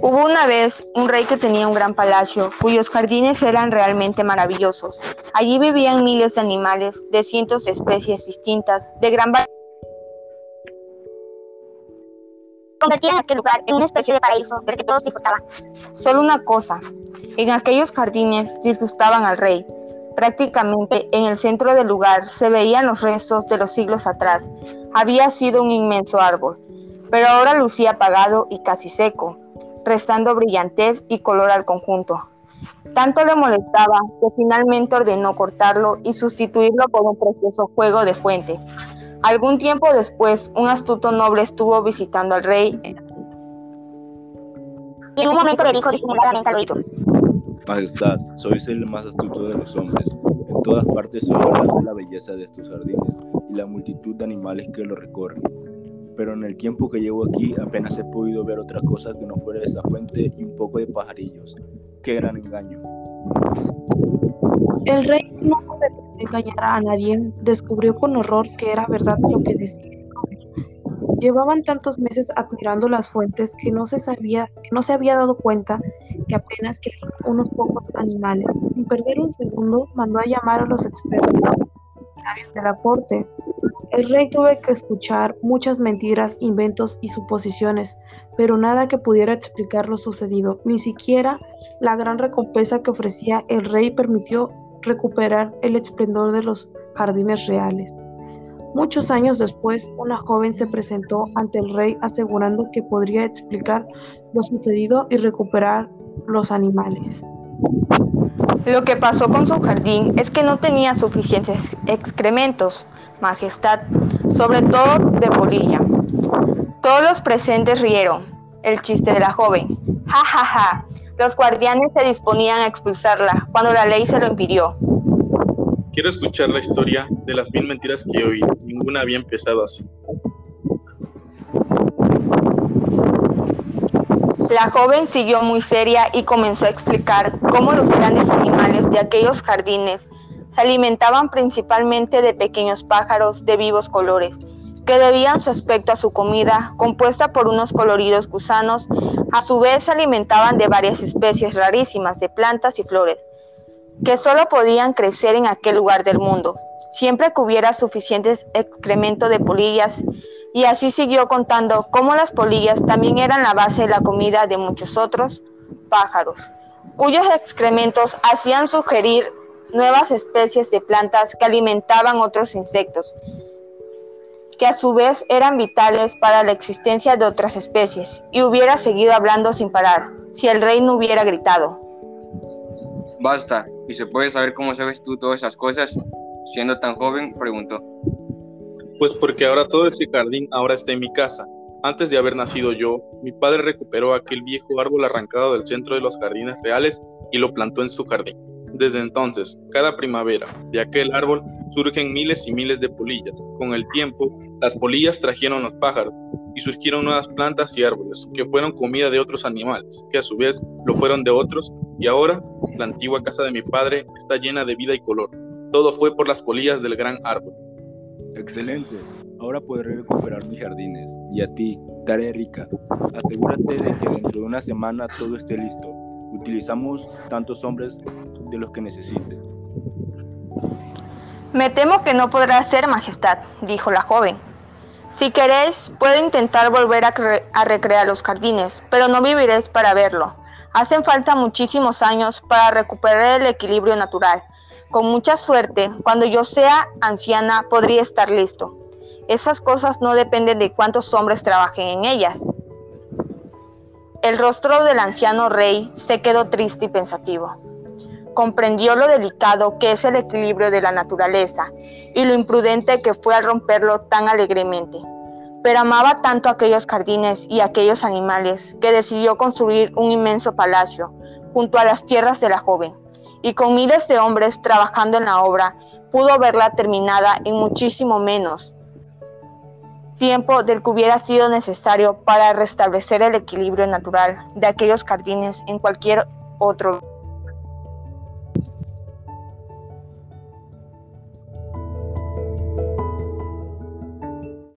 Hubo una vez un rey que tenía un gran palacio, cuyos jardines eran realmente maravillosos. Allí vivían miles de animales, de cientos de especies distintas, de gran variedad. Convertían aquel lugar en una especie de paraíso del que todos disfrutaban. Solo una cosa, en aquellos jardines disgustaban al rey. Prácticamente en el centro del lugar se veían los restos de los siglos atrás. Había sido un inmenso árbol, pero ahora lucía apagado y casi seco restando brillantez y color al conjunto. Tanto le molestaba que finalmente ordenó cortarlo y sustituirlo por un precioso juego de fuentes. Algún tiempo después, un astuto noble estuvo visitando al rey. Y en un momento le dijo disimuladamente al oído. Majestad, sois el más astuto de los hombres. En todas partes se la belleza de estos jardines y la multitud de animales que lo recorren pero en el tiempo que llevo aquí apenas he podido ver otra cosa que no fuera esa fuente y un poco de pajarillos. ¡Qué gran engaño! El rey no puede engañar a nadie, descubrió con horror que era verdad lo que decía. Llevaban tantos meses admirando las fuentes que no se sabía, que no se había dado cuenta que apenas quedaban unos pocos animales. Sin perder un segundo, mandó a llamar a los expertos de la corte. El rey tuvo que escuchar muchas mentiras, inventos y suposiciones, pero nada que pudiera explicar lo sucedido. Ni siquiera la gran recompensa que ofrecía el rey permitió recuperar el esplendor de los jardines reales. Muchos años después, una joven se presentó ante el rey asegurando que podría explicar lo sucedido y recuperar los animales. Lo que pasó con su jardín es que no tenía suficientes excrementos, majestad, sobre todo de polilla. Todos los presentes rieron. El chiste de la joven. Ja, ja, ja. Los guardianes se disponían a expulsarla cuando la ley se lo impidió. Quiero escuchar la historia de las mil mentiras que oí. Ninguna había empezado así. La joven siguió muy seria y comenzó a explicar cómo los grandes animales de aquellos jardines se alimentaban principalmente de pequeños pájaros de vivos colores, que debían su aspecto a su comida, compuesta por unos coloridos gusanos, a su vez se alimentaban de varias especies rarísimas de plantas y flores, que solo podían crecer en aquel lugar del mundo, siempre que hubiera suficiente excremento de polillas y así siguió contando cómo las polillas también eran la base de la comida de muchos otros pájaros, cuyos excrementos hacían sugerir nuevas especies de plantas que alimentaban otros insectos, que a su vez eran vitales para la existencia de otras especies, y hubiera seguido hablando sin parar, si el rey no hubiera gritado. Basta, ¿y se puede saber cómo sabes tú todas esas cosas? Siendo tan joven, preguntó. Pues porque ahora todo ese jardín ahora está en mi casa. Antes de haber nacido yo, mi padre recuperó aquel viejo árbol arrancado del centro de los jardines reales y lo plantó en su jardín. Desde entonces, cada primavera, de aquel árbol surgen miles y miles de polillas. Con el tiempo, las polillas trajeron los pájaros y surgieron nuevas plantas y árboles que fueron comida de otros animales, que a su vez lo fueron de otros, y ahora la antigua casa de mi padre está llena de vida y color. Todo fue por las polillas del gran árbol. Excelente. Ahora podré recuperar mis jardines. Y a ti, tarea rica, asegúrate de que dentro de una semana todo esté listo. Utilizamos tantos hombres de los que necesite. Me temo que no podrá ser, Majestad, dijo la joven. Si queréis, puedo intentar volver a, a recrear los jardines, pero no viviréis para verlo. Hacen falta muchísimos años para recuperar el equilibrio natural con mucha suerte, cuando yo sea anciana podría estar listo. Esas cosas no dependen de cuántos hombres trabajen en ellas. El rostro del anciano rey se quedó triste y pensativo. Comprendió lo delicado que es el equilibrio de la naturaleza y lo imprudente que fue al romperlo tan alegremente. Pero amaba tanto aquellos jardines y aquellos animales que decidió construir un inmenso palacio junto a las tierras de la joven y con miles de hombres trabajando en la obra, pudo verla terminada en muchísimo menos. Tiempo del que hubiera sido necesario para restablecer el equilibrio natural de aquellos jardines en cualquier otro